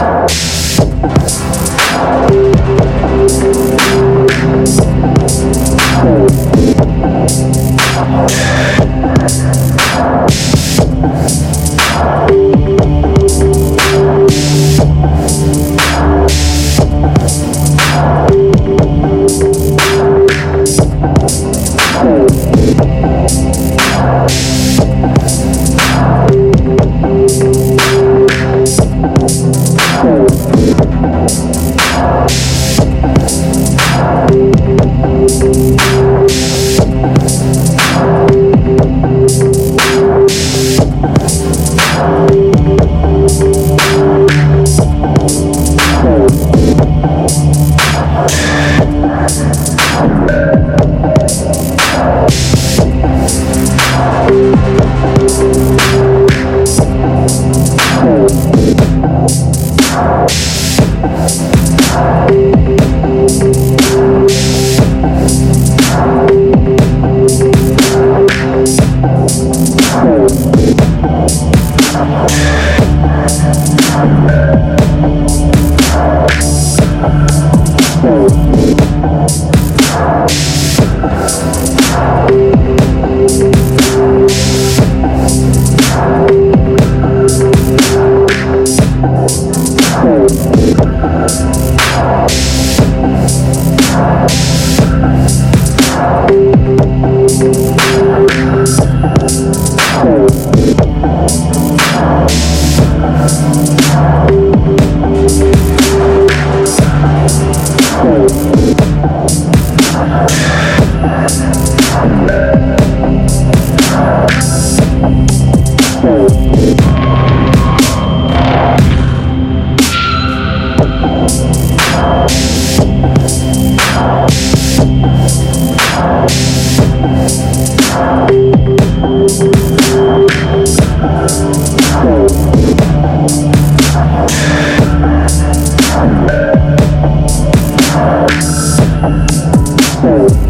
you Thank